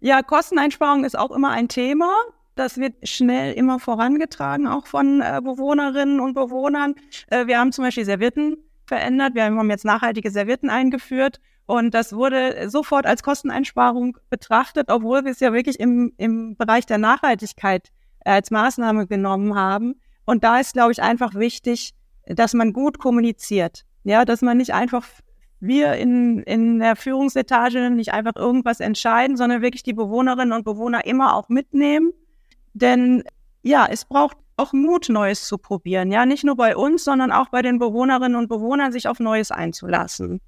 Ja, Kosteneinsparung ist auch immer ein Thema. Das wird schnell immer vorangetragen, auch von äh, Bewohnerinnen und Bewohnern. Äh, wir haben zum Beispiel Servietten verändert. Wir haben jetzt nachhaltige Servietten eingeführt. Und das wurde sofort als Kosteneinsparung betrachtet, obwohl wir es ja wirklich im, im Bereich der Nachhaltigkeit als Maßnahme genommen haben. Und da ist, glaube ich, einfach wichtig, dass man gut kommuniziert. Ja, dass man nicht einfach wir in, in der Führungsetage nicht einfach irgendwas entscheiden, sondern wirklich die Bewohnerinnen und Bewohner immer auch mitnehmen. Denn ja, es braucht auch Mut, Neues zu probieren. Ja, nicht nur bei uns, sondern auch bei den Bewohnerinnen und Bewohnern, sich auf Neues einzulassen.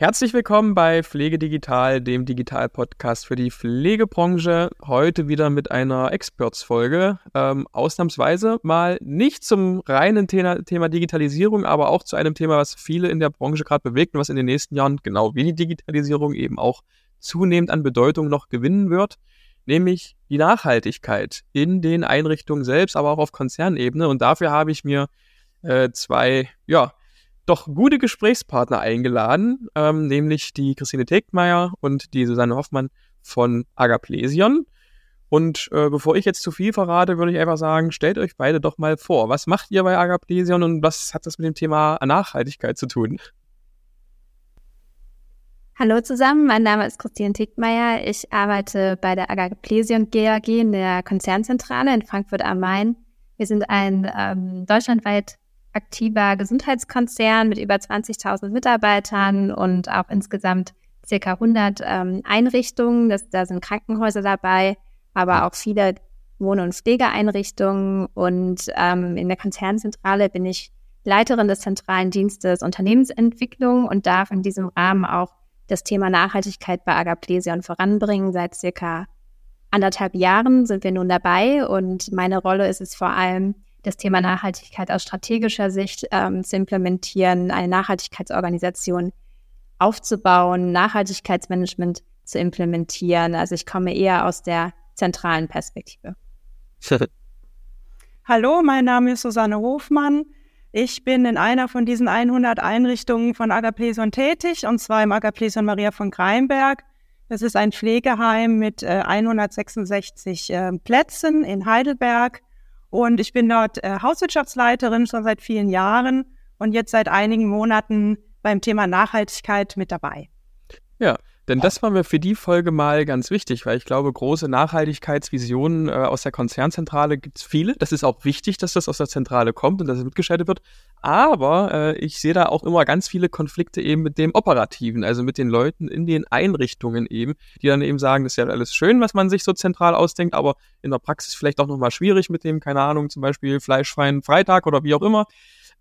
Herzlich willkommen bei Pflege Digital, dem Digital-Podcast für die Pflegebranche. Heute wieder mit einer Experts-Folge. Ähm, ausnahmsweise mal nicht zum reinen Thema, Thema, Digitalisierung, aber auch zu einem Thema, was viele in der Branche gerade bewegt und was in den nächsten Jahren, genau wie die Digitalisierung, eben auch zunehmend an Bedeutung noch gewinnen wird. Nämlich die Nachhaltigkeit in den Einrichtungen selbst, aber auch auf Konzernebene. Und dafür habe ich mir äh, zwei, ja, doch gute Gesprächspartner eingeladen, ähm, nämlich die Christine Tegmeier und die Susanne Hoffmann von Agaplesion. Und äh, bevor ich jetzt zu viel verrate, würde ich einfach sagen, stellt euch beide doch mal vor. Was macht ihr bei Agaplesion und was hat das mit dem Thema Nachhaltigkeit zu tun? Hallo zusammen, mein Name ist Christine Tegmeier. Ich arbeite bei der Agaplesion GAG in der Konzernzentrale in Frankfurt am Main. Wir sind ein ähm, deutschlandweit aktiver Gesundheitskonzern mit über 20.000 Mitarbeitern und auch insgesamt circa 100 ähm, Einrichtungen. Das, da sind Krankenhäuser dabei, aber auch viele Wohn- und Pflegeeinrichtungen. Und ähm, in der Konzernzentrale bin ich Leiterin des zentralen Dienstes Unternehmensentwicklung und darf in diesem Rahmen auch das Thema Nachhaltigkeit bei Agaplesion voranbringen. Seit circa anderthalb Jahren sind wir nun dabei und meine Rolle ist es vor allem, das Thema Nachhaltigkeit aus strategischer Sicht ähm, zu implementieren, eine Nachhaltigkeitsorganisation aufzubauen, Nachhaltigkeitsmanagement zu implementieren. Also ich komme eher aus der zentralen Perspektive. Hallo, mein Name ist Susanne Hofmann. Ich bin in einer von diesen 100 Einrichtungen von Agapleson tätig, und zwar im Agapleson Maria von Greinberg. Das ist ein Pflegeheim mit äh, 166 äh, Plätzen in Heidelberg. Und ich bin dort äh, Hauswirtschaftsleiterin schon seit vielen Jahren und jetzt seit einigen Monaten beim Thema Nachhaltigkeit mit dabei. Ja, denn das war mir für die Folge mal ganz wichtig, weil ich glaube, große Nachhaltigkeitsvisionen äh, aus der Konzernzentrale gibt es viele. Das ist auch wichtig, dass das aus der Zentrale kommt und dass es mitgeschaltet wird. Aber äh, ich sehe da auch immer ganz viele Konflikte eben mit dem Operativen, also mit den Leuten in den Einrichtungen eben, die dann eben sagen, das ist ja alles schön, was man sich so zentral ausdenkt, aber in der Praxis vielleicht auch nochmal schwierig mit dem, keine Ahnung, zum Beispiel fleischfreien Freitag oder wie auch immer.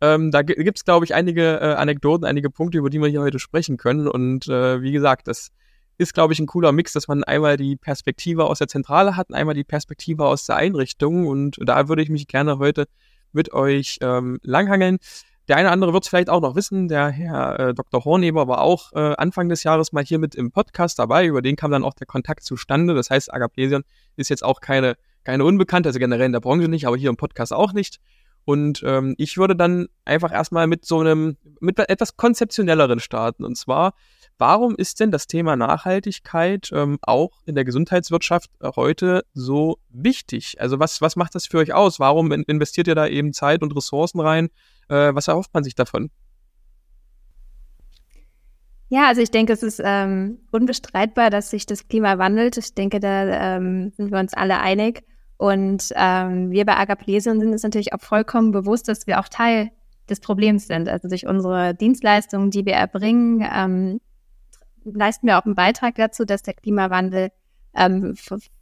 Ähm, da gibt es, glaube ich, einige äh, Anekdoten, einige Punkte, über die wir hier heute sprechen können. Und äh, wie gesagt, das ist, glaube ich, ein cooler Mix, dass man einmal die Perspektive aus der Zentrale hat und einmal die Perspektive aus der Einrichtung. Und da würde ich mich gerne heute mit euch ähm, langhangeln. Der eine oder andere wird es vielleicht auch noch wissen, der Herr äh, Dr. Horneber war auch äh, Anfang des Jahres mal hier mit im Podcast dabei, über den kam dann auch der Kontakt zustande. Das heißt, Agaplesion ist jetzt auch keine, keine Unbekannte, also generell in der Branche nicht, aber hier im Podcast auch nicht. Und ähm, ich würde dann einfach erstmal mit so einem, mit etwas konzeptionelleren starten. Und zwar, warum ist denn das Thema Nachhaltigkeit ähm, auch in der Gesundheitswirtschaft heute so wichtig? Also was, was macht das für euch aus? Warum investiert ihr da eben Zeit und Ressourcen rein? Äh, was erhofft man sich davon? Ja, also ich denke, es ist ähm, unbestreitbar, dass sich das Klima wandelt. Ich denke, da ähm, sind wir uns alle einig. Und ähm, wir bei Agaplesion sind uns natürlich auch vollkommen bewusst, dass wir auch Teil des Problems sind. Also durch unsere Dienstleistungen, die wir erbringen, ähm, leisten wir auch einen Beitrag dazu, dass der Klimawandel ähm,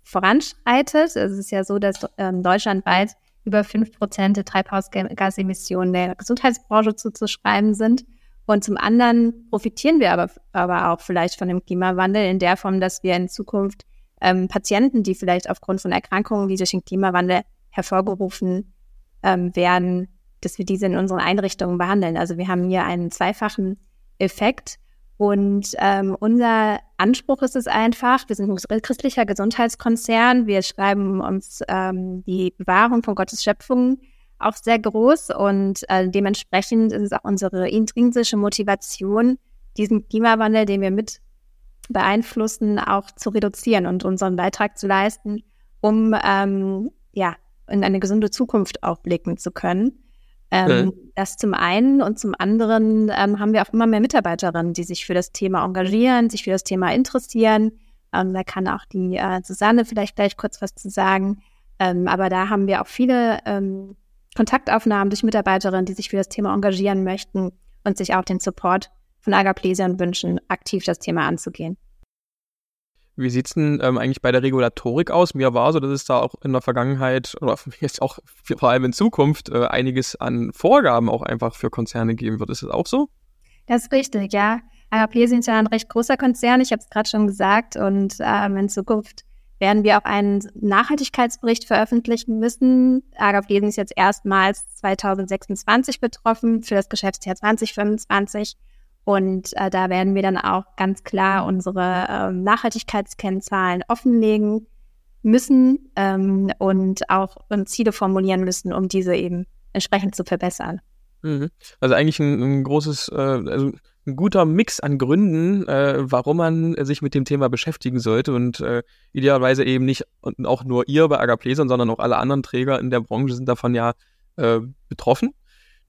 voranschreitet. Es ist ja so, dass ähm, deutschlandweit über fünf Prozent der Treibhausgasemissionen der Gesundheitsbranche zuzuschreiben sind. Und zum anderen profitieren wir aber, aber auch vielleicht von dem Klimawandel in der Form, dass wir in Zukunft ähm, Patienten, die vielleicht aufgrund von Erkrankungen, die durch den Klimawandel hervorgerufen ähm, werden, dass wir diese in unseren Einrichtungen behandeln. Also wir haben hier einen zweifachen Effekt. Und ähm, unser Anspruch ist es einfach, wir sind ein christlicher Gesundheitskonzern, wir schreiben uns ähm, die Bewahrung von Gottes Schöpfung auch sehr groß und äh, dementsprechend ist es auch unsere intrinsische Motivation, diesen Klimawandel, den wir mit beeinflussen, auch zu reduzieren und unseren Beitrag zu leisten, um ähm, ja in eine gesunde Zukunft auch blicken zu können. Ähm, mhm. Das zum einen und zum anderen ähm, haben wir auch immer mehr Mitarbeiterinnen, die sich für das Thema engagieren, sich für das Thema interessieren. Ähm, da kann auch die äh, Susanne vielleicht gleich kurz was zu sagen. Ähm, aber da haben wir auch viele ähm, Kontaktaufnahmen durch Mitarbeiterinnen, die sich für das Thema engagieren möchten und sich auch den Support von Agaplesian wünschen, aktiv das Thema anzugehen. Wie sieht es denn ähm, eigentlich bei der Regulatorik aus? Mir war so, dass es da auch in der Vergangenheit oder jetzt auch vor allem in Zukunft äh, einiges an Vorgaben auch einfach für Konzerne geben wird. Ist das auch so? Das ist richtig, ja. Agaplesien ist ja ein recht großer Konzern, ich habe es gerade schon gesagt. Und ähm, in Zukunft werden wir auch einen Nachhaltigkeitsbericht veröffentlichen müssen. Agaplesien ist jetzt erstmals 2026 betroffen für das Geschäftsjahr 2025. Und äh, da werden wir dann auch ganz klar unsere ähm, Nachhaltigkeitskennzahlen offenlegen müssen ähm, und auch und Ziele formulieren müssen, um diese eben entsprechend zu verbessern. Mhm. Also eigentlich ein, ein großes, äh, also ein guter Mix an Gründen, äh, warum man sich mit dem Thema beschäftigen sollte und äh, idealerweise eben nicht auch nur ihr bei Agapleson, sondern auch alle anderen Träger in der Branche sind davon ja äh, betroffen.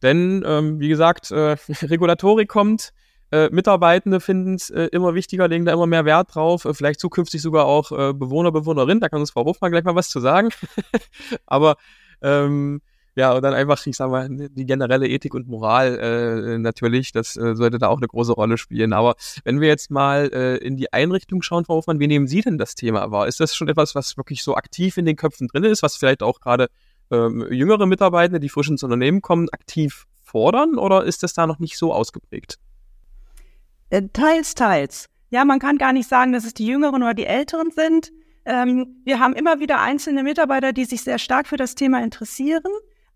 Denn, ähm, wie gesagt, äh, Regulatorik kommt, äh, Mitarbeitende finden es äh, immer wichtiger, legen da immer mehr Wert drauf. Äh, vielleicht zukünftig sogar auch äh, Bewohner, Bewohnerinnen. Da kann uns Frau Hofmann gleich mal was zu sagen. Aber ähm, ja, und dann einfach, ich sag mal, die generelle Ethik und Moral natürlich, das sollte da auch eine große Rolle spielen. Aber wenn wir jetzt mal in die Einrichtung schauen, Frau Hofmann, wie nehmen Sie denn das Thema wahr? Ist das schon etwas, was wirklich so aktiv in den Köpfen drin ist, was vielleicht auch gerade ähm, jüngere Mitarbeitende, die frisch ins Unternehmen kommen, aktiv fordern oder ist das da noch nicht so ausgeprägt? Äh, teils, teils. Ja, man kann gar nicht sagen, dass es die Jüngeren oder die Älteren sind. Ähm, wir haben immer wieder einzelne Mitarbeiter, die sich sehr stark für das Thema interessieren.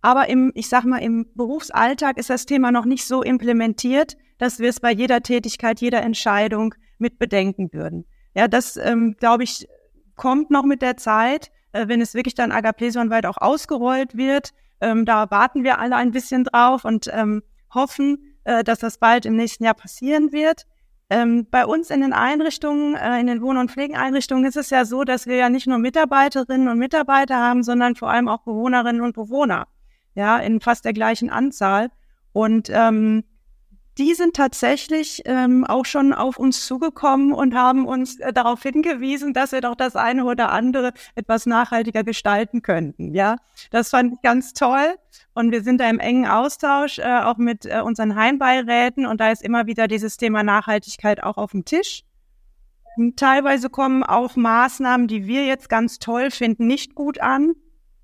Aber im, ich sag mal, im Berufsalltag ist das Thema noch nicht so implementiert, dass wir es bei jeder Tätigkeit, jeder Entscheidung mit bedenken würden. Ja, das, ähm, glaube ich, kommt noch mit der Zeit, äh, wenn es wirklich dann agaplesonweit auch ausgerollt wird. Ähm, da warten wir alle ein bisschen drauf und ähm, hoffen, äh, dass das bald im nächsten Jahr passieren wird. Ähm, bei uns in den Einrichtungen, äh, in den Wohn- und Pflegeeinrichtungen ist es ja so, dass wir ja nicht nur Mitarbeiterinnen und Mitarbeiter haben, sondern vor allem auch Bewohnerinnen und Bewohner, ja, in fast der gleichen Anzahl. Und ähm, die sind tatsächlich ähm, auch schon auf uns zugekommen und haben uns äh, darauf hingewiesen, dass wir doch das eine oder andere etwas nachhaltiger gestalten könnten. Ja, das fand ich ganz toll. Und wir sind da im engen Austausch äh, auch mit äh, unseren Heimbeiräten und da ist immer wieder dieses Thema Nachhaltigkeit auch auf dem Tisch. Und teilweise kommen auch Maßnahmen, die wir jetzt ganz toll finden, nicht gut an,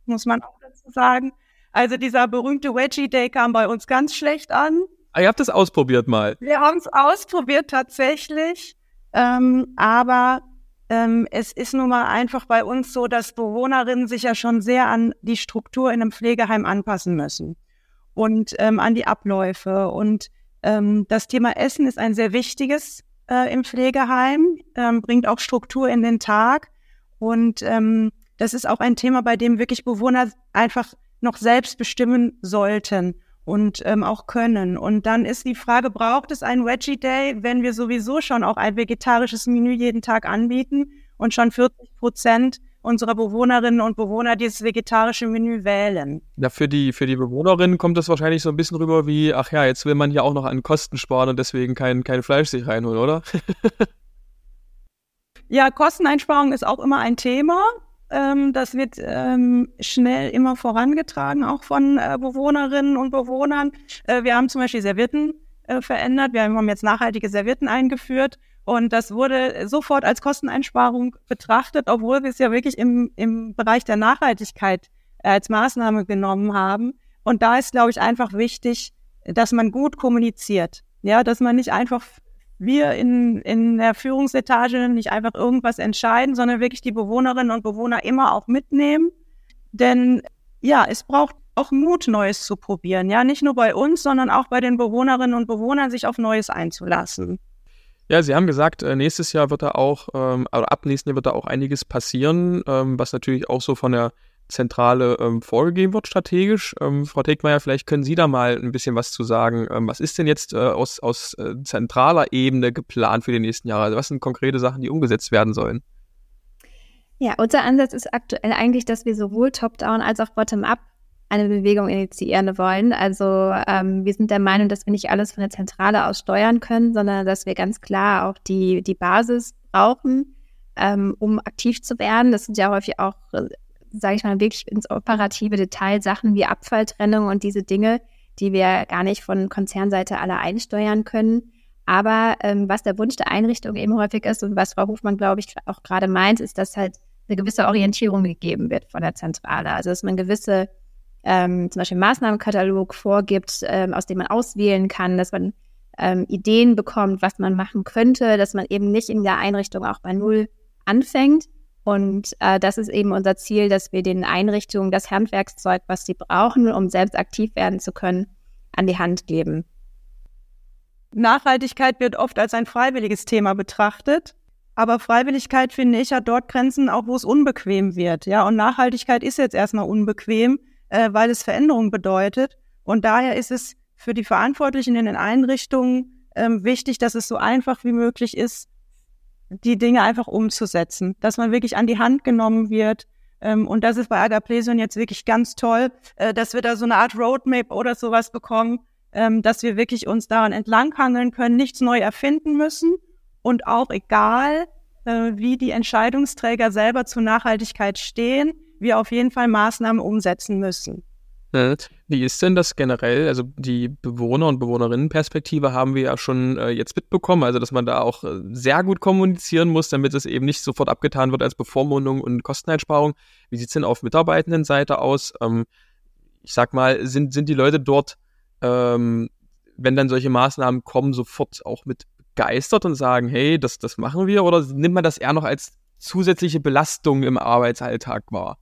muss man auch dazu sagen. Also dieser berühmte Wedgie Day kam bei uns ganz schlecht an. Ah, ihr habt es ausprobiert mal. Wir haben es ausprobiert tatsächlich, ähm, aber ähm, es ist nun mal einfach bei uns so, dass Bewohnerinnen sich ja schon sehr an die Struktur in einem Pflegeheim anpassen müssen und ähm, an die Abläufe. Und ähm, das Thema Essen ist ein sehr wichtiges äh, im Pflegeheim, ähm, bringt auch Struktur in den Tag. Und ähm, das ist auch ein Thema, bei dem wirklich Bewohner einfach noch selbst bestimmen sollten und ähm, auch können. Und dann ist die Frage, braucht es einen Veggie Day, wenn wir sowieso schon auch ein vegetarisches Menü jeden Tag anbieten und schon 40 Prozent unserer Bewohnerinnen und Bewohner dieses vegetarische Menü wählen. Ja, für die, für die Bewohnerinnen kommt das wahrscheinlich so ein bisschen rüber wie, ach ja, jetzt will man ja auch noch an Kosten sparen und deswegen kein, kein Fleisch sich reinholen, oder? ja, Kosteneinsparung ist auch immer ein Thema. Ähm, das wird ähm, schnell immer vorangetragen, auch von äh, Bewohnerinnen und Bewohnern. Äh, wir haben zum Beispiel Servietten äh, verändert. Wir haben jetzt nachhaltige Servietten eingeführt. Und das wurde sofort als Kosteneinsparung betrachtet, obwohl wir es ja wirklich im, im Bereich der Nachhaltigkeit als Maßnahme genommen haben. Und da ist, glaube ich, einfach wichtig, dass man gut kommuniziert. Ja, dass man nicht einfach wir in, in der Führungsetage nicht einfach irgendwas entscheiden, sondern wirklich die Bewohnerinnen und Bewohner immer auch mitnehmen. Denn ja, es braucht auch Mut, Neues zu probieren. Ja, nicht nur bei uns, sondern auch bei den Bewohnerinnen und Bewohnern, sich auf Neues einzulassen. Ja, Sie haben gesagt, äh, nächstes Jahr wird da auch, ähm, oder ab nächsten Jahr wird da auch einiges passieren, ähm, was natürlich auch so von der Zentrale ähm, vorgegeben wird strategisch. Ähm, Frau Tegmeier, vielleicht können Sie da mal ein bisschen was zu sagen. Ähm, was ist denn jetzt äh, aus, aus äh, zentraler Ebene geplant für die nächsten Jahre? Also was sind konkrete Sachen, die umgesetzt werden sollen? Ja, unser Ansatz ist aktuell eigentlich, dass wir sowohl top-down als auch bottom-up eine Bewegung initiieren wollen. Also ähm, wir sind der Meinung, dass wir nicht alles von der Zentrale aus steuern können, sondern dass wir ganz klar auch die, die Basis brauchen, ähm, um aktiv zu werden. Das sind ja häufig auch, sage ich mal, wirklich ins operative Detail Sachen wie Abfalltrennung und diese Dinge, die wir gar nicht von Konzernseite alle einsteuern können. Aber ähm, was der Wunsch der Einrichtung eben häufig ist und was Frau Hofmann, glaube ich, auch gerade meint, ist, dass halt eine gewisse Orientierung gegeben wird von der Zentrale. Also dass man gewisse ähm, zum Beispiel Maßnahmenkatalog vorgibt, ähm, aus dem man auswählen kann, dass man ähm, Ideen bekommt, was man machen könnte, dass man eben nicht in der Einrichtung auch bei Null anfängt. Und äh, das ist eben unser Ziel, dass wir den Einrichtungen das Handwerkszeug, was sie brauchen, um selbst aktiv werden zu können, an die Hand geben. Nachhaltigkeit wird oft als ein freiwilliges Thema betrachtet. Aber Freiwilligkeit, finde ich, hat dort Grenzen, auch wo es unbequem wird. Ja, und Nachhaltigkeit ist jetzt erstmal unbequem, äh, weil es Veränderung bedeutet. Und daher ist es für die Verantwortlichen in den Einrichtungen ähm, wichtig, dass es so einfach wie möglich ist, die Dinge einfach umzusetzen, dass man wirklich an die Hand genommen wird. Ähm, und das ist bei Agaplesion jetzt wirklich ganz toll, äh, dass wir da so eine Art Roadmap oder sowas bekommen, ähm, dass wir wirklich uns daran entlanghangeln können, nichts neu erfinden müssen und auch egal, äh, wie die Entscheidungsträger selber zur Nachhaltigkeit stehen, wir auf jeden Fall Maßnahmen umsetzen müssen. Wie ist denn das generell? Also die Bewohner- und Bewohnerinnenperspektive haben wir ja schon äh, jetzt mitbekommen, also dass man da auch äh, sehr gut kommunizieren muss, damit es eben nicht sofort abgetan wird als Bevormundung und Kosteneinsparung. Wie sieht es denn auf Mitarbeitendenseite aus? Ähm, ich sag mal, sind, sind die Leute dort, ähm, wenn dann solche Maßnahmen kommen, sofort auch mit begeistert und sagen, hey, das, das machen wir? Oder nimmt man das eher noch als zusätzliche Belastung im Arbeitsalltag wahr?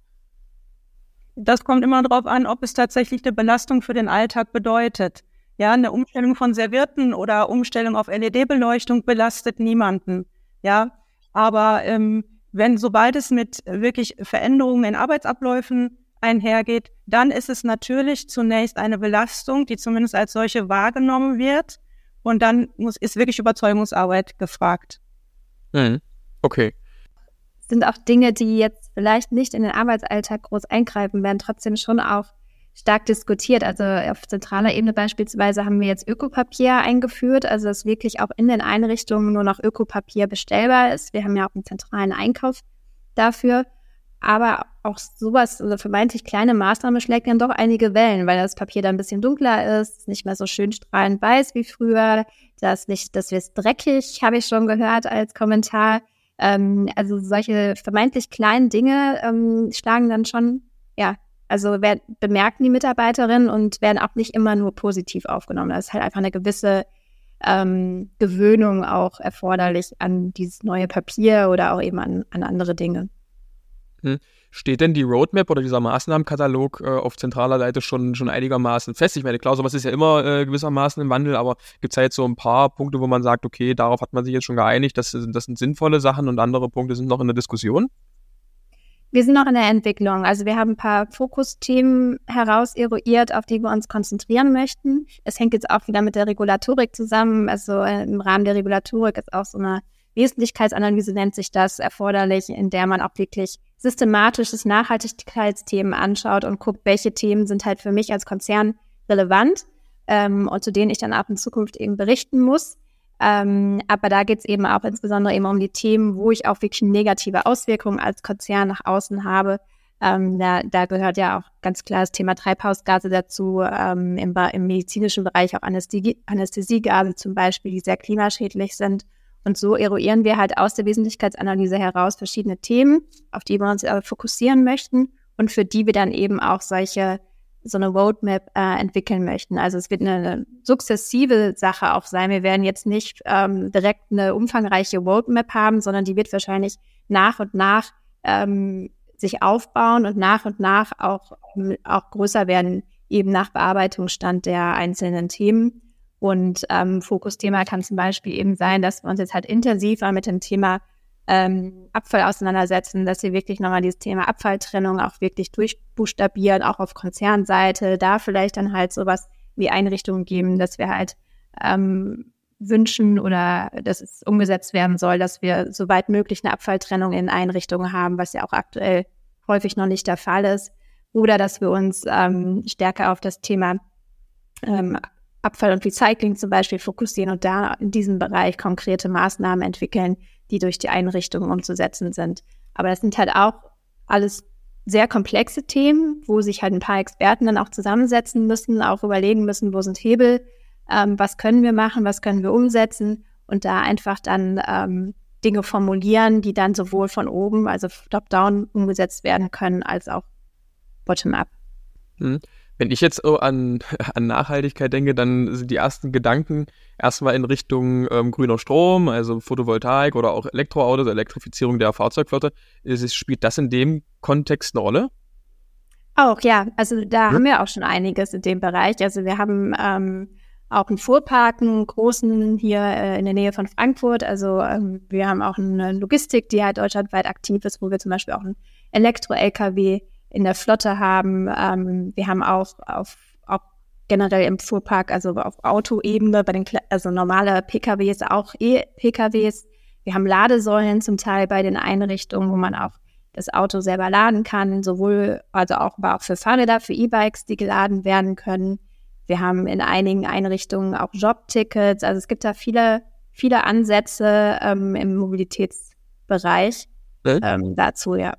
Das kommt immer darauf an, ob es tatsächlich eine Belastung für den Alltag bedeutet. Ja, eine Umstellung von Servierten oder Umstellung auf LED-Beleuchtung belastet niemanden. Ja, aber ähm, wenn sobald es mit wirklich Veränderungen in Arbeitsabläufen einhergeht, dann ist es natürlich zunächst eine Belastung, die zumindest als solche wahrgenommen wird. Und dann muss, ist wirklich Überzeugungsarbeit gefragt. Mhm. Okay sind auch Dinge, die jetzt vielleicht nicht in den Arbeitsalltag groß eingreifen, werden trotzdem schon auch stark diskutiert. Also auf zentraler Ebene beispielsweise haben wir jetzt Ökopapier eingeführt, also dass wirklich auch in den Einrichtungen nur noch Ökopapier bestellbar ist. Wir haben ja auch einen zentralen Einkauf dafür. Aber auch sowas, also vermeintlich kleine Maßnahme schlägt dann doch einige Wellen, weil das Papier dann ein bisschen dunkler ist, nicht mehr so schön strahlend weiß wie früher, das nicht, das wird dreckig, habe ich schon gehört als Kommentar. Ähm, also solche vermeintlich kleinen Dinge ähm, schlagen dann schon, ja, also werden, bemerken die Mitarbeiterinnen und werden auch nicht immer nur positiv aufgenommen. Da ist halt einfach eine gewisse ähm, Gewöhnung auch erforderlich an dieses neue Papier oder auch eben an, an andere Dinge. Steht denn die Roadmap oder dieser Maßnahmenkatalog äh, auf zentraler Seite schon, schon einigermaßen fest? Ich meine, klar, sowas ist ja immer äh, gewissermaßen im Wandel, aber gibt es da jetzt so ein paar Punkte, wo man sagt, okay, darauf hat man sich jetzt schon geeinigt, das, das sind sinnvolle Sachen und andere Punkte sind noch in der Diskussion? Wir sind noch in der Entwicklung. Also wir haben ein paar Fokusthemen heraus eruiert, auf die wir uns konzentrieren möchten. Es hängt jetzt auch wieder mit der Regulatorik zusammen. Also äh, im Rahmen der Regulatorik ist auch so eine Wesentlichkeitsanalyse nennt sich das erforderlich, in der man auch wirklich systematisches Nachhaltigkeitsthemen anschaut und guckt, welche Themen sind halt für mich als Konzern relevant ähm, und zu denen ich dann auch in Zukunft eben berichten muss. Ähm, aber da geht es eben auch insbesondere eben um die Themen, wo ich auch wirklich negative Auswirkungen als Konzern nach außen habe. Ähm, da, da gehört ja auch ganz klar das Thema Treibhausgase dazu, ähm, im, im medizinischen Bereich auch Anästhesie, Anästhesiegase zum Beispiel, die sehr klimaschädlich sind. Und so eruieren wir halt aus der Wesentlichkeitsanalyse heraus verschiedene Themen, auf die wir uns äh, fokussieren möchten und für die wir dann eben auch solche so eine Roadmap äh, entwickeln möchten. Also es wird eine, sukzessive Sache auch sein. Wir werden jetzt nicht ähm, direkt eine umfangreiche Roadmap haben, sondern die wird wahrscheinlich nach und nach ähm, sich aufbauen und nach und nach auch, auch größer werden, eben nach Bearbeitungsstand der einzelnen Themen. Und ähm, Fokusthema kann zum Beispiel eben sein, dass wir uns jetzt halt intensiver mit dem Thema ähm, Abfall auseinandersetzen, dass wir wirklich nochmal dieses Thema Abfalltrennung auch wirklich durchbuchstabieren, auch auf Konzernseite, da vielleicht dann halt sowas wie Einrichtungen geben, dass wir halt ähm, wünschen oder dass es umgesetzt werden soll, dass wir soweit möglich eine Abfalltrennung in Einrichtungen haben, was ja auch aktuell häufig noch nicht der Fall ist. Oder dass wir uns ähm, stärker auf das Thema ähm, Abfall und Recycling zum Beispiel fokussieren und da in diesem Bereich konkrete Maßnahmen entwickeln, die durch die Einrichtungen umzusetzen sind. Aber das sind halt auch alles sehr komplexe Themen, wo sich halt ein paar Experten dann auch zusammensetzen müssen, auch überlegen müssen, wo sind Hebel, ähm, was können wir machen, was können wir umsetzen und da einfach dann ähm, Dinge formulieren, die dann sowohl von oben, also top-down umgesetzt werden können, als auch bottom-up. Mhm. Wenn ich jetzt so an, an Nachhaltigkeit denke, dann sind die ersten Gedanken erstmal in Richtung ähm, grüner Strom, also Photovoltaik oder auch Elektroautos, Elektrifizierung der Fahrzeugflotte. Ist, spielt das in dem Kontext eine Rolle? Auch, ja. Also da hm? haben wir auch schon einiges in dem Bereich. Also wir haben ähm, auch einen Fuhrpark, einen großen hier äh, in der Nähe von Frankfurt. Also ähm, wir haben auch eine Logistik, die halt deutschlandweit aktiv ist, wo wir zum Beispiel auch einen Elektro-LKW in der Flotte haben. Ähm, wir haben auch auf auch generell im Fuhrpark, also auf Autoebene, bei den also normale PKWs, auch E-PKWs. Wir haben Ladesäulen zum Teil bei den Einrichtungen, wo man auch das Auto selber laden kann, sowohl also auch, aber auch für Fahrräder, für E-Bikes, die geladen werden können. Wir haben in einigen Einrichtungen auch Jobtickets. Also es gibt da viele, viele Ansätze ähm, im Mobilitätsbereich äh? ähm, dazu. Ja.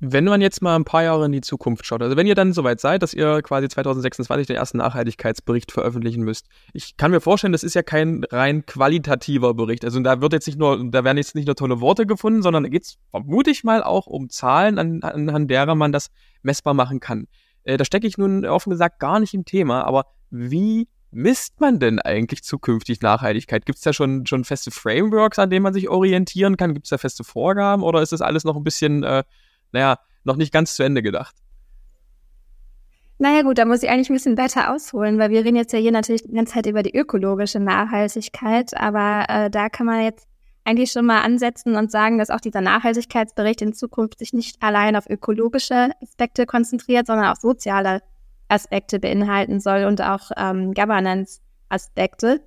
Wenn man jetzt mal ein paar Jahre in die Zukunft schaut, also wenn ihr dann soweit seid, dass ihr quasi 2026 den ersten Nachhaltigkeitsbericht veröffentlichen müsst, ich kann mir vorstellen, das ist ja kein rein qualitativer Bericht. Also da wird jetzt nicht nur, da werden jetzt nicht nur tolle Worte gefunden, sondern da geht es vermute ich mal auch um Zahlen, an, anhand derer man das messbar machen kann. Äh, da stecke ich nun offen gesagt gar nicht im Thema, aber wie misst man denn eigentlich zukünftig Nachhaltigkeit? Gibt es da schon, schon feste Frameworks, an denen man sich orientieren kann? Gibt es da feste Vorgaben oder ist das alles noch ein bisschen äh, naja, noch nicht ganz zu Ende gedacht. Naja gut, da muss ich eigentlich ein bisschen weiter ausholen, weil wir reden jetzt ja hier natürlich die ganze Zeit über die ökologische Nachhaltigkeit, aber äh, da kann man jetzt eigentlich schon mal ansetzen und sagen, dass auch dieser Nachhaltigkeitsbericht in Zukunft sich nicht allein auf ökologische Aspekte konzentriert, sondern auch soziale Aspekte beinhalten soll und auch ähm, Governance-Aspekte.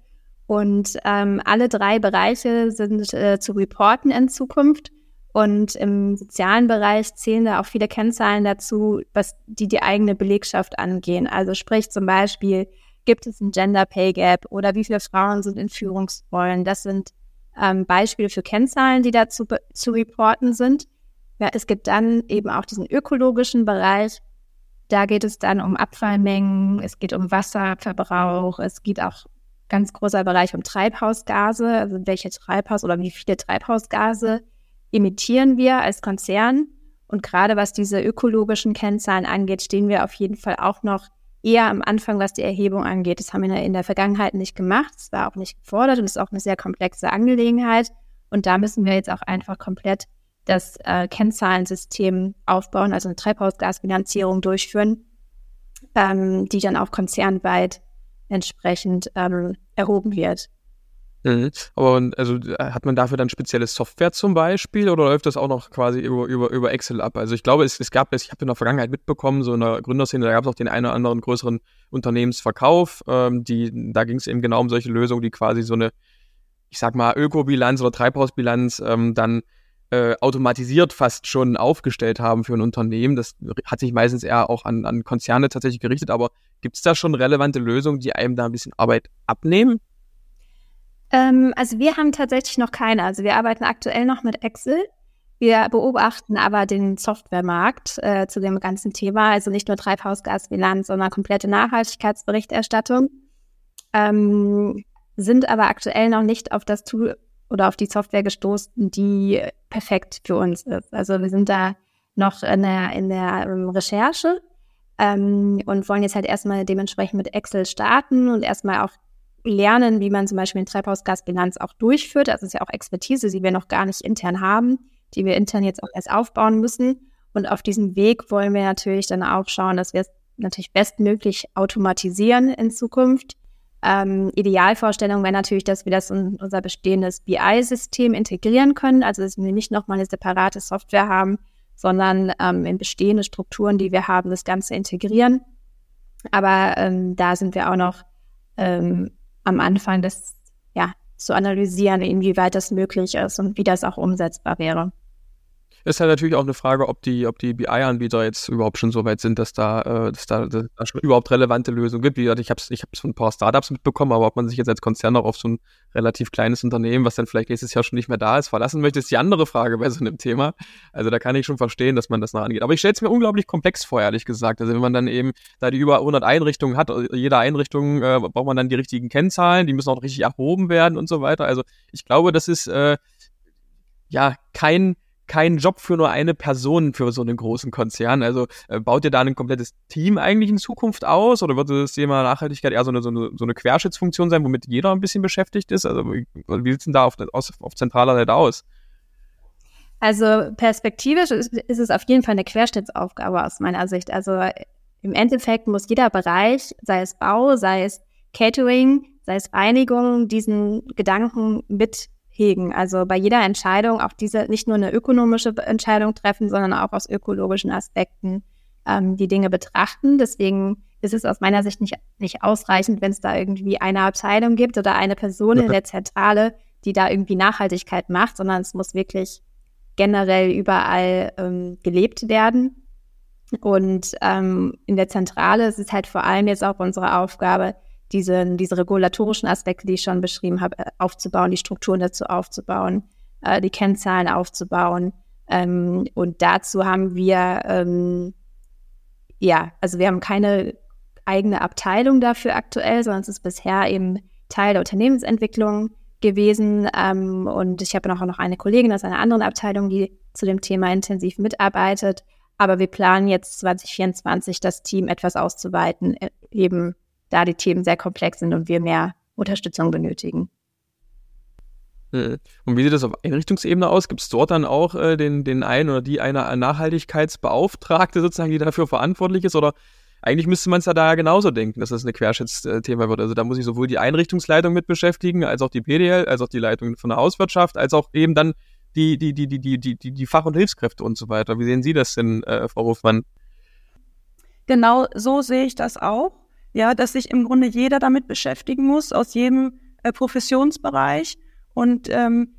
Und ähm, alle drei Bereiche sind äh, zu reporten in Zukunft. Und im sozialen Bereich zählen da auch viele Kennzahlen dazu, was die die eigene Belegschaft angehen. Also sprich zum Beispiel, gibt es ein Gender Pay Gap oder wie viele Frauen sind in Führungsrollen? Das sind ähm, Beispiele für Kennzahlen, die dazu zu reporten sind. Ja, es gibt dann eben auch diesen ökologischen Bereich. Da geht es dann um Abfallmengen, es geht um Wasserverbrauch, es geht auch ganz großer Bereich um Treibhausgase, also welche Treibhaus oder wie viele Treibhausgase emittieren wir als Konzern. Und gerade was diese ökologischen Kennzahlen angeht, stehen wir auf jeden Fall auch noch eher am Anfang, was die Erhebung angeht. Das haben wir in der Vergangenheit nicht gemacht. Es war auch nicht gefordert und ist auch eine sehr komplexe Angelegenheit. Und da müssen wir jetzt auch einfach komplett das äh, Kennzahlensystem aufbauen, also eine Treibhausgasfinanzierung durchführen, ähm, die dann auch konzernweit entsprechend ähm, erhoben wird. Mhm. Aber also hat man dafür dann spezielle Software zum Beispiel oder läuft das auch noch quasi über, über, über Excel ab? Also ich glaube, es, es gab es, ich habe in der Vergangenheit mitbekommen, so in der Gründerszene, da gab es auch den einen oder anderen größeren Unternehmensverkauf. Ähm, die, da ging es eben genau um solche Lösungen, die quasi so eine, ich sag mal, Ökobilanz oder Treibhausbilanz ähm, dann äh, automatisiert fast schon aufgestellt haben für ein Unternehmen. Das hat sich meistens eher auch an, an Konzerne tatsächlich gerichtet, aber gibt es da schon relevante Lösungen, die einem da ein bisschen Arbeit abnehmen? Ähm, also wir haben tatsächlich noch keine. Also wir arbeiten aktuell noch mit Excel. Wir beobachten aber den Softwaremarkt äh, zu dem ganzen Thema, also nicht nur Treibhausgasbilanz, sondern komplette Nachhaltigkeitsberichterstattung. Ähm, sind aber aktuell noch nicht auf das Tool oder auf die Software gestoßen, die perfekt für uns ist. Also wir sind da noch in der, in der ähm, Recherche ähm, und wollen jetzt halt erstmal dementsprechend mit Excel starten und erstmal auch lernen, wie man zum Beispiel eine Treibhausgasbilanz auch durchführt. Das ist ja auch Expertise, die wir noch gar nicht intern haben, die wir intern jetzt auch erst aufbauen müssen. Und auf diesem Weg wollen wir natürlich dann auch schauen, dass wir es natürlich bestmöglich automatisieren in Zukunft. Ähm, Idealvorstellung wäre natürlich, dass wir das in unser bestehendes BI-System integrieren können, also dass wir nicht nochmal eine separate Software haben, sondern ähm, in bestehende Strukturen, die wir haben, das Ganze integrieren. Aber ähm, da sind wir auch noch ähm, am Anfang, das ja, zu analysieren, inwieweit das möglich ist und wie das auch umsetzbar wäre. Ist halt natürlich auch eine Frage, ob die, ob die BI-Anbieter jetzt überhaupt schon so weit sind, dass da, äh, dass da, dass da schon überhaupt relevante Lösungen gibt. Wie gesagt, ich habe es ich hab's von ein paar Startups mitbekommen, aber ob man sich jetzt als Konzern auch auf so ein relativ kleines Unternehmen, was dann vielleicht nächstes Jahr schon nicht mehr da ist, verlassen möchte, ist die andere Frage bei so einem Thema. Also da kann ich schon verstehen, dass man das noch angeht. Aber ich stelle es mir unglaublich komplex vor, ehrlich gesagt. Also wenn man dann eben da die über 100 Einrichtungen hat, jede Einrichtung äh, braucht man dann die richtigen Kennzahlen, die müssen auch richtig erhoben werden und so weiter. Also ich glaube, das ist äh, ja kein kein Job für nur eine Person für so einen großen Konzern. Also äh, baut ihr da ein komplettes Team eigentlich in Zukunft aus oder wird das Thema Nachhaltigkeit eher so eine, so eine, so eine Querschnittsfunktion sein, womit jeder ein bisschen beschäftigt ist? Also wie, wie sieht denn da auf, auf, auf zentraler Seite aus? Also perspektivisch ist, ist es auf jeden Fall eine Querschnittsaufgabe aus meiner Sicht. Also im Endeffekt muss jeder Bereich, sei es Bau, sei es Catering, sei es Reinigung, diesen Gedanken mit hegen. Also bei jeder Entscheidung auch diese nicht nur eine ökonomische Entscheidung treffen, sondern auch aus ökologischen Aspekten ähm, die Dinge betrachten. Deswegen ist es aus meiner Sicht nicht, nicht ausreichend, wenn es da irgendwie eine Abteilung gibt oder eine Person in der Zentrale, die da irgendwie Nachhaltigkeit macht, sondern es muss wirklich generell überall ähm, gelebt werden. Und ähm, in der Zentrale ist es halt vor allem jetzt auch unsere Aufgabe, diese, diese regulatorischen Aspekte, die ich schon beschrieben habe, äh, aufzubauen, die Strukturen dazu aufzubauen, äh, die Kennzahlen aufzubauen. Ähm, und dazu haben wir, ähm, ja, also wir haben keine eigene Abteilung dafür aktuell, sondern es ist bisher eben Teil der Unternehmensentwicklung gewesen. Ähm, und ich habe noch, noch eine Kollegin aus einer anderen Abteilung, die zu dem Thema intensiv mitarbeitet. Aber wir planen jetzt 2024 das Team etwas auszuweiten, äh, eben da die Themen sehr komplex sind und wir mehr Unterstützung benötigen. Hm. Und wie sieht das auf Einrichtungsebene aus? Gibt es dort dann auch äh, den, den einen oder die eine Nachhaltigkeitsbeauftragte sozusagen, die dafür verantwortlich ist? Oder eigentlich müsste man es ja da genauso denken, dass das eine Querschnittsthema wird. Also da muss ich sowohl die Einrichtungsleitung mit beschäftigen, als auch die PDL, als auch die Leitung von der Hauswirtschaft, als auch eben dann die, die, die, die, die, die, die, die Fach- und Hilfskräfte und so weiter. Wie sehen Sie das denn, äh, Frau Hofmann? Genau so sehe ich das auch ja, dass sich im Grunde jeder damit beschäftigen muss, aus jedem äh, Professionsbereich. Und ähm,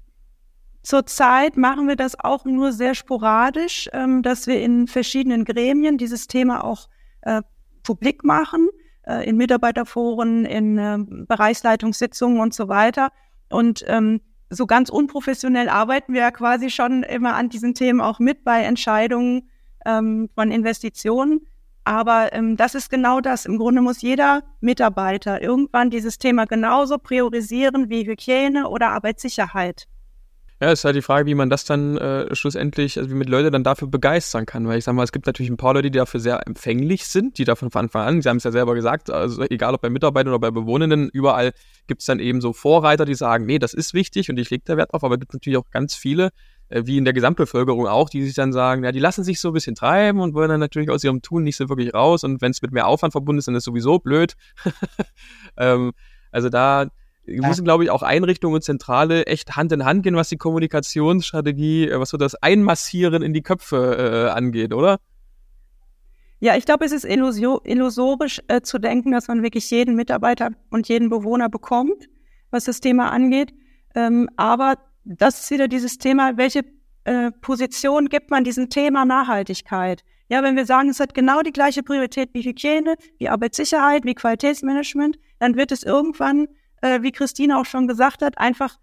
zurzeit machen wir das auch nur sehr sporadisch, ähm, dass wir in verschiedenen Gremien dieses Thema auch äh, publik machen, äh, in Mitarbeiterforen, in äh, Bereichsleitungssitzungen und so weiter. Und ähm, so ganz unprofessionell arbeiten wir ja quasi schon immer an diesen Themen auch mit bei Entscheidungen ähm, von Investitionen. Aber ähm, das ist genau das. Im Grunde muss jeder Mitarbeiter irgendwann dieses Thema genauso priorisieren wie Hygiene oder Arbeitssicherheit. Ja, ist halt die Frage, wie man das dann äh, schlussendlich, also wie man Leute dann dafür begeistern kann. Weil ich sag mal, es gibt natürlich ein paar Leute, die dafür sehr empfänglich sind, die davon von Anfang an, Sie haben es ja selber gesagt, also egal ob bei Mitarbeitern oder bei Bewohnenden, überall gibt es dann eben so Vorreiter, die sagen, nee, das ist wichtig und ich lege da Wert drauf, aber es gibt natürlich auch ganz viele, äh, wie in der Gesamtbevölkerung auch, die sich dann sagen, ja, die lassen sich so ein bisschen treiben und wollen dann natürlich aus ihrem Tun nicht so wirklich raus und wenn es mit mehr Aufwand verbunden ist, dann ist es sowieso blöd. ähm, also da ja. müssen, glaube ich, auch Einrichtungen und Zentrale echt Hand in Hand gehen, was die Kommunikationsstrategie, äh, was so das Einmassieren in die Köpfe äh, angeht, oder? Ja, ich glaube, es ist illusorisch äh, zu denken, dass man wirklich jeden Mitarbeiter und jeden Bewohner bekommt, was das Thema angeht. Ähm, aber das ist wieder dieses Thema, welche äh, Position gibt man diesem Thema Nachhaltigkeit? Ja, wenn wir sagen, es hat genau die gleiche Priorität wie Hygiene, wie Arbeitssicherheit, wie Qualitätsmanagement, dann wird es irgendwann, äh, wie Christine auch schon gesagt hat, einfach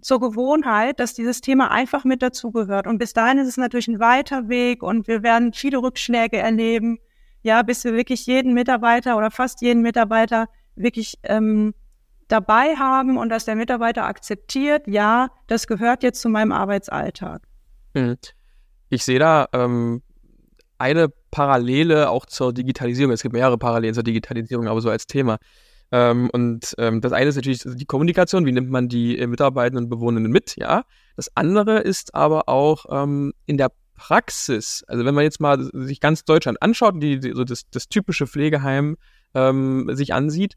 zur Gewohnheit, dass dieses Thema einfach mit dazugehört. Und bis dahin ist es natürlich ein weiter Weg und wir werden viele Rückschläge erleben, ja, bis wir wirklich jeden Mitarbeiter oder fast jeden Mitarbeiter wirklich ähm, dabei haben und dass der Mitarbeiter akzeptiert, ja, das gehört jetzt zu meinem Arbeitsalltag. Hm. Ich sehe da ähm, eine Parallele auch zur Digitalisierung. Es gibt mehrere Parallelen zur Digitalisierung, aber so als Thema. Ähm, und ähm, das eine ist natürlich die Kommunikation, wie nimmt man die äh, Mitarbeitenden und Bewohnenden mit, ja. Das andere ist aber auch ähm, in der Praxis, also wenn man jetzt mal sich ganz Deutschland anschaut, die, die so das, das typische Pflegeheim ähm, sich ansieht,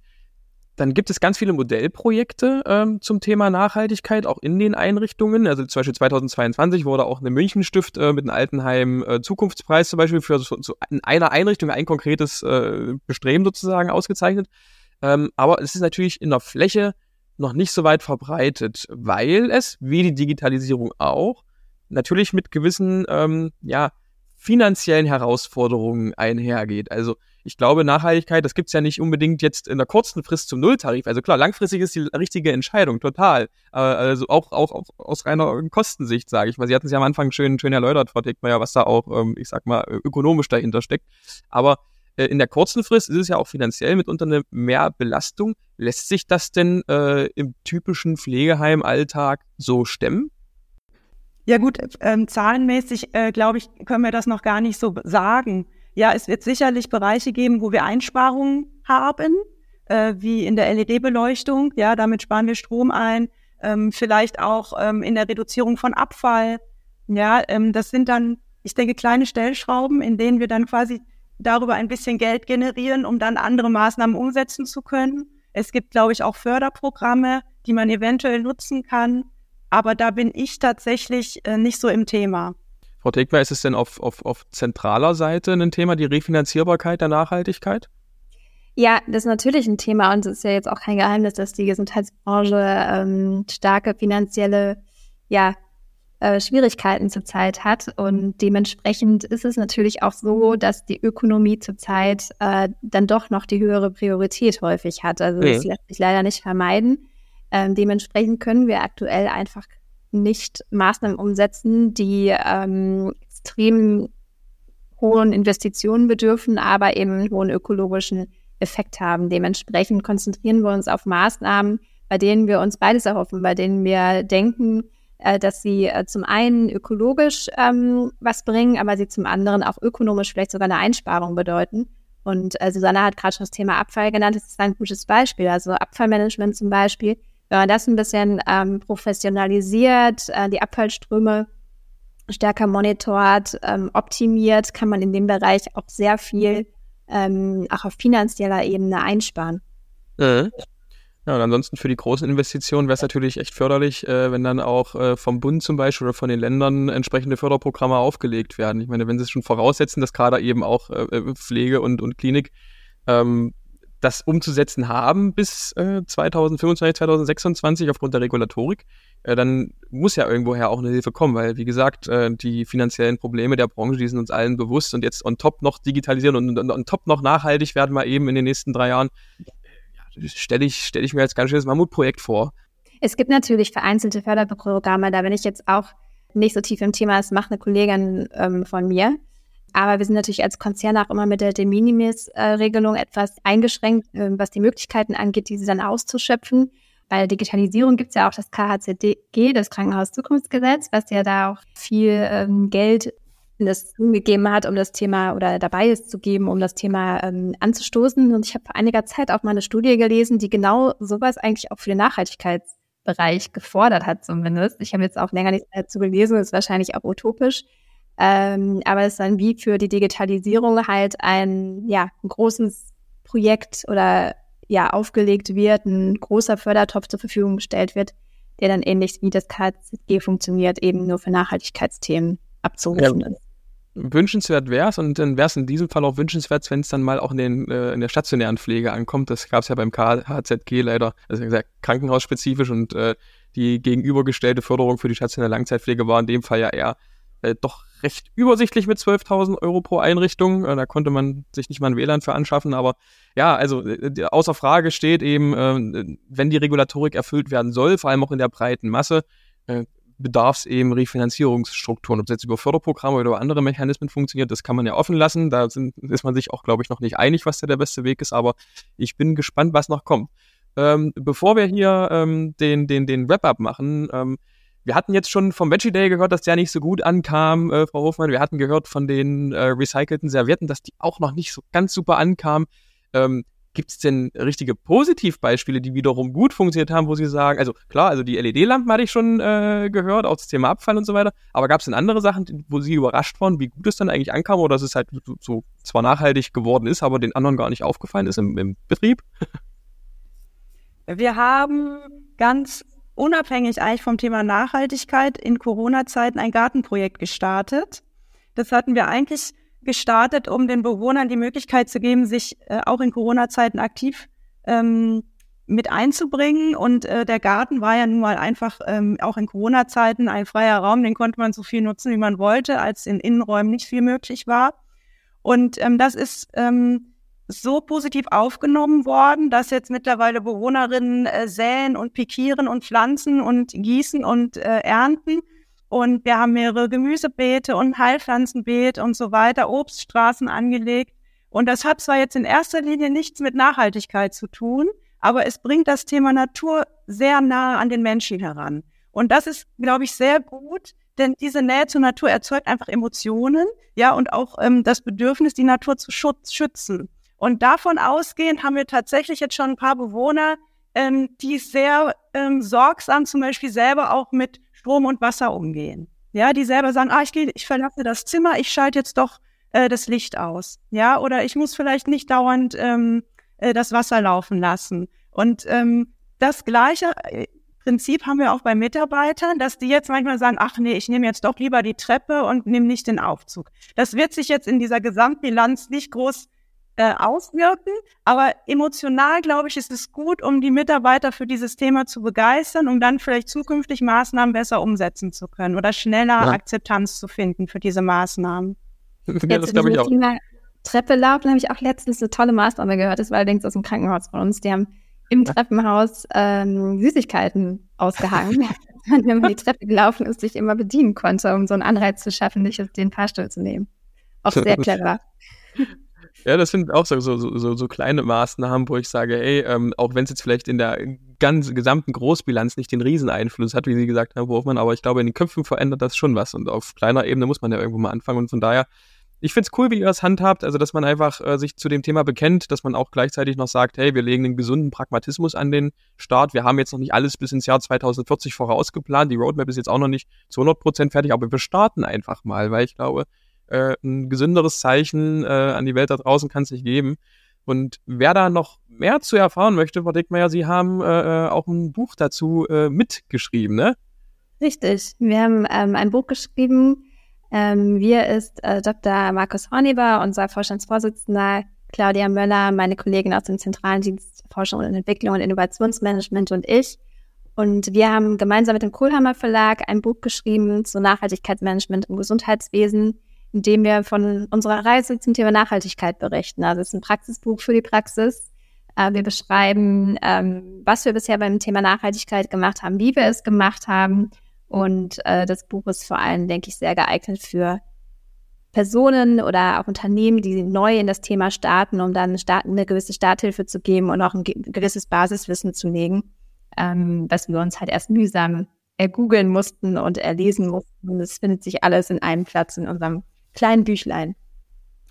dann gibt es ganz viele Modellprojekte ähm, zum Thema Nachhaltigkeit, auch in den Einrichtungen. Also zum Beispiel 2022 wurde auch eine Münchenstift äh, mit einem Altenheim äh, Zukunftspreis zum Beispiel für so, so in einer Einrichtung ein konkretes äh, Bestreben sozusagen ausgezeichnet. Ähm, aber es ist natürlich in der Fläche noch nicht so weit verbreitet, weil es, wie die Digitalisierung auch, natürlich mit gewissen ähm, ja, finanziellen Herausforderungen einhergeht. Also ich glaube, Nachhaltigkeit, das gibt's ja nicht unbedingt jetzt in der kurzen Frist zum Nulltarif. Also klar, langfristig ist die richtige Entscheidung, total. also auch, auch, auch aus reiner Kostensicht, sage ich mal. Sie hatten es ja am Anfang schön, schön erläutert, Frau Dickmeyer, was da auch, ähm, ich sag mal, ökonomisch dahinter steckt. Aber äh, in der kurzen Frist ist es ja auch finanziell mitunter eine Mehrbelastung. Lässt sich das denn äh, im typischen Pflegeheim-Alltag so stemmen? Ja gut, ähm, zahlenmäßig, äh, glaube ich, können wir das noch gar nicht so sagen. Ja, es wird sicherlich Bereiche geben, wo wir Einsparungen haben, äh, wie in der LED-Beleuchtung. Ja, damit sparen wir Strom ein. Ähm, vielleicht auch ähm, in der Reduzierung von Abfall. Ja, ähm, das sind dann, ich denke, kleine Stellschrauben, in denen wir dann quasi darüber ein bisschen Geld generieren, um dann andere Maßnahmen umsetzen zu können. Es gibt, glaube ich, auch Förderprogramme, die man eventuell nutzen kann. Aber da bin ich tatsächlich äh, nicht so im Thema. Frau Tegmer, ist es denn auf, auf, auf zentraler Seite ein Thema, die Refinanzierbarkeit der Nachhaltigkeit? Ja, das ist natürlich ein Thema und es ist ja jetzt auch kein Geheimnis, dass die Gesundheitsbranche ähm, starke finanzielle ja, äh, Schwierigkeiten zurzeit hat. Und dementsprechend ist es natürlich auch so, dass die Ökonomie zurzeit äh, dann doch noch die höhere Priorität häufig hat. Also das lässt sich leider nicht vermeiden. Ähm, dementsprechend können wir aktuell einfach nicht Maßnahmen umsetzen, die ähm, extrem hohen Investitionen bedürfen, aber eben einen hohen ökologischen Effekt haben. Dementsprechend konzentrieren wir uns auf Maßnahmen, bei denen wir uns beides erhoffen, bei denen wir denken, äh, dass sie äh, zum einen ökologisch ähm, was bringen, aber sie zum anderen auch ökonomisch vielleicht sogar eine Einsparung bedeuten. Und äh, Susanne hat gerade schon das Thema Abfall genannt, das ist ein gutes Beispiel. Also Abfallmanagement zum Beispiel wenn man das ein bisschen ähm, professionalisiert, äh, die Abfallströme stärker monitort, ähm, optimiert, kann man in dem Bereich auch sehr viel ähm, auch auf finanzieller Ebene einsparen. Mhm. Ja, und ansonsten für die großen Investitionen wäre es natürlich echt förderlich, äh, wenn dann auch äh, vom Bund zum Beispiel oder von den Ländern entsprechende Förderprogramme aufgelegt werden. Ich meine, wenn sie es schon voraussetzen, dass gerade eben auch äh, äh Pflege und, und Klinik ähm, das umzusetzen haben bis äh, 2025, 2026 aufgrund der Regulatorik, äh, dann muss ja irgendwoher auch eine Hilfe kommen, weil wie gesagt, äh, die finanziellen Probleme der Branche, die sind uns allen bewusst und jetzt on top noch digitalisieren und, on top noch nachhaltig werden wir eben in den nächsten drei Jahren, ja, stelle ich, stell ich mir als ganz schönes Mammutprojekt vor. Es gibt natürlich vereinzelte Förderprogramme, da bin ich jetzt auch nicht so tief im Thema, das macht eine Kollegin ähm, von mir. Aber wir sind natürlich als Konzern auch immer mit der De Minimis-Regelung etwas eingeschränkt, äh, was die Möglichkeiten angeht, diese dann auszuschöpfen. Bei Digitalisierung gibt es ja auch das KHZG, das Krankenhauszukunftsgesetz, was ja da auch viel ähm, Geld das gegeben hat, um das Thema oder dabei ist zu geben, um das Thema ähm, anzustoßen. Und ich habe vor einiger Zeit auch mal eine Studie gelesen, die genau sowas eigentlich auch für den Nachhaltigkeitsbereich gefordert hat, zumindest. Ich habe jetzt auch länger nichts dazu gelesen, ist wahrscheinlich auch utopisch. Ähm, aber es ist dann wie für die Digitalisierung halt ein, ja, ein großes Projekt oder ja, aufgelegt wird, ein großer Fördertopf zur Verfügung gestellt wird, der dann ähnlich wie das KZG funktioniert, eben nur für Nachhaltigkeitsthemen abzurufen ja. ist wünschenswert wäre es und dann wäre es in diesem Fall auch wünschenswert, wenn es dann mal auch in, den, äh, in der stationären Pflege ankommt. Das gab es ja beim KHZG leider, also gesagt, krankenhausspezifisch und äh, die gegenübergestellte Förderung für die stationäre Langzeitpflege war in dem Fall ja eher äh, doch recht übersichtlich mit 12.000 Euro pro Einrichtung. Äh, da konnte man sich nicht mal ein WLAN für anschaffen. Aber ja, also äh, außer Frage steht eben, äh, wenn die Regulatorik erfüllt werden soll, vor allem auch in der breiten Masse, äh, bedarf es eben Refinanzierungsstrukturen. Ob es jetzt über Förderprogramme oder über andere Mechanismen funktioniert, das kann man ja offen lassen. Da sind, ist man sich auch, glaube ich, noch nicht einig, was da der beste Weg ist. Aber ich bin gespannt, was noch kommt. Ähm, bevor wir hier ähm, den, den, den Wrap-up machen, ähm, wir hatten jetzt schon vom Veggie Day gehört, dass der nicht so gut ankam, äh, Frau Hofmann. Wir hatten gehört von den äh, recycelten Servietten, dass die auch noch nicht so ganz super ankamen. Ähm, Gibt es denn richtige Positivbeispiele, die wiederum gut funktioniert haben, wo Sie sagen, also klar, also die LED-Lampen hatte ich schon äh, gehört, auch das Thema Abfall und so weiter, aber gab es denn andere Sachen, wo Sie überrascht waren, wie gut es dann eigentlich ankam oder dass es halt so, so zwar nachhaltig geworden ist, aber den anderen gar nicht aufgefallen ist im, im Betrieb? Wir haben ganz unabhängig eigentlich vom Thema Nachhaltigkeit in Corona-Zeiten ein Gartenprojekt gestartet. Das hatten wir eigentlich gestartet, um den Bewohnern die Möglichkeit zu geben, sich äh, auch in Corona-Zeiten aktiv ähm, mit einzubringen. Und äh, der Garten war ja nun mal einfach ähm, auch in Corona-Zeiten ein freier Raum, den konnte man so viel nutzen, wie man wollte, als in Innenräumen nicht viel möglich war. Und ähm, das ist ähm, so positiv aufgenommen worden, dass jetzt mittlerweile Bewohnerinnen äh, säen und pikieren und pflanzen und gießen und äh, ernten. Und wir haben mehrere Gemüsebeete und Heilpflanzenbeet und so weiter, Obststraßen angelegt. Und das hat zwar jetzt in erster Linie nichts mit Nachhaltigkeit zu tun, aber es bringt das Thema Natur sehr nahe an den Menschen heran. Und das ist, glaube ich, sehr gut, denn diese Nähe zur Natur erzeugt einfach Emotionen, ja, und auch ähm, das Bedürfnis, die Natur zu schutz, schützen. Und davon ausgehend haben wir tatsächlich jetzt schon ein paar Bewohner, ähm, die sehr ähm, sorgsam zum Beispiel selber auch mit Strom und Wasser umgehen. Ja, die selber sagen, ah, ich gehe, ich verlasse das Zimmer, ich schalte jetzt doch äh, das Licht aus. Ja, oder ich muss vielleicht nicht dauernd ähm, äh, das Wasser laufen lassen. Und ähm, das gleiche äh, Prinzip haben wir auch bei Mitarbeitern, dass die jetzt manchmal sagen, ach nee, ich nehme jetzt doch lieber die Treppe und nehme nicht den Aufzug. Das wird sich jetzt in dieser Gesamtbilanz nicht groß äh, auswirken, aber emotional, glaube ich, ist es gut, um die Mitarbeiter für dieses Thema zu begeistern, um dann vielleicht zukünftig Maßnahmen besser umsetzen zu können oder schneller ja. Akzeptanz zu finden für diese Maßnahmen. Ja, das glaube ich auch. Thema Treppe laufen habe ich auch letztens eine tolle Maßnahme gehört. Das war allerdings aus dem Krankenhaus von uns. Die haben im Treppenhaus ähm, Süßigkeiten ausgehangen, wenn man die Treppe gelaufen ist, sich immer bedienen konnte, um so einen Anreiz zu schaffen, nicht den Fahrstuhl zu nehmen. Auch sehr clever. Ja, das sind auch so, so, so, so kleine Maßnahmen, wo ich sage, ey, ähm, auch wenn es jetzt vielleicht in der ganzen gesamten Großbilanz nicht den Rieseneinfluss hat, wie Sie gesagt haben, man, aber ich glaube, in den Köpfen verändert das schon was und auf kleiner Ebene muss man ja irgendwo mal anfangen und von daher ich finde es cool, wie ihr das handhabt, also dass man einfach äh, sich zu dem Thema bekennt, dass man auch gleichzeitig noch sagt, hey, wir legen einen gesunden Pragmatismus an den Start. Wir haben jetzt noch nicht alles bis ins Jahr 2040 vorausgeplant. Die Roadmap ist jetzt auch noch nicht zu 100 Prozent fertig, aber wir starten einfach mal, weil ich glaube, äh, ein gesünderes Zeichen äh, an die Welt da draußen kann es nicht geben. Und wer da noch mehr zu erfahren möchte, Frau Dickmeyer, Sie haben äh, äh, auch ein Buch dazu äh, mitgeschrieben, ne? Richtig. Wir haben ähm, ein Buch geschrieben, ähm, wir ist äh, Dr. Markus Horneber, unser Vorstandsvorsitzender, Claudia Möller, meine Kollegin aus dem Zentralen Dienst Forschung und Entwicklung und Innovationsmanagement und ich. Und wir haben gemeinsam mit dem Kohlhammer Verlag ein Buch geschrieben zu Nachhaltigkeitsmanagement im Gesundheitswesen, in dem wir von unserer Reise zum Thema Nachhaltigkeit berichten. Also es ist ein Praxisbuch für die Praxis. Äh, wir beschreiben, ähm, was wir bisher beim Thema Nachhaltigkeit gemacht haben, wie wir es gemacht haben und äh, das Buch ist vor allem, denke ich, sehr geeignet für Personen oder auch Unternehmen, die neu in das Thema starten, um dann eine gewisse Starthilfe zu geben und auch ein gewisses Basiswissen zu legen, ähm, was wir uns halt erst mühsam ergoogeln mussten und erlesen mussten. Und es findet sich alles in einem Platz in unserem kleinen Büchlein.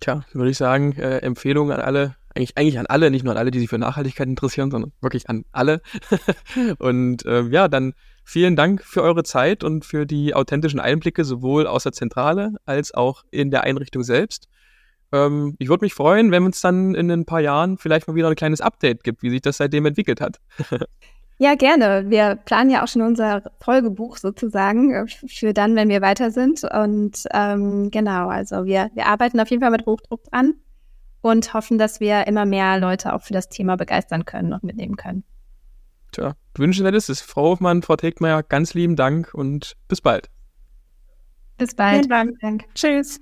Tja, würde ich sagen, äh, Empfehlung an alle, eigentlich, eigentlich an alle, nicht nur an alle, die sich für Nachhaltigkeit interessieren, sondern wirklich an alle. und äh, ja, dann Vielen Dank für eure Zeit und für die authentischen Einblicke, sowohl aus der Zentrale als auch in der Einrichtung selbst. Ähm, ich würde mich freuen, wenn es dann in ein paar Jahren vielleicht mal wieder ein kleines Update gibt, wie sich das seitdem entwickelt hat. ja, gerne. Wir planen ja auch schon unser Folgebuch sozusagen äh, für dann, wenn wir weiter sind. Und ähm, genau, also wir, wir arbeiten auf jeden Fall mit Hochdruck dran und hoffen, dass wir immer mehr Leute auch für das Thema begeistern können und mitnehmen können. Tja, wünschenswert ist es. Frau Hofmann, Frau Tegmeier, ganz lieben Dank und bis bald. Bis bald. Vielen Dank. Tschüss.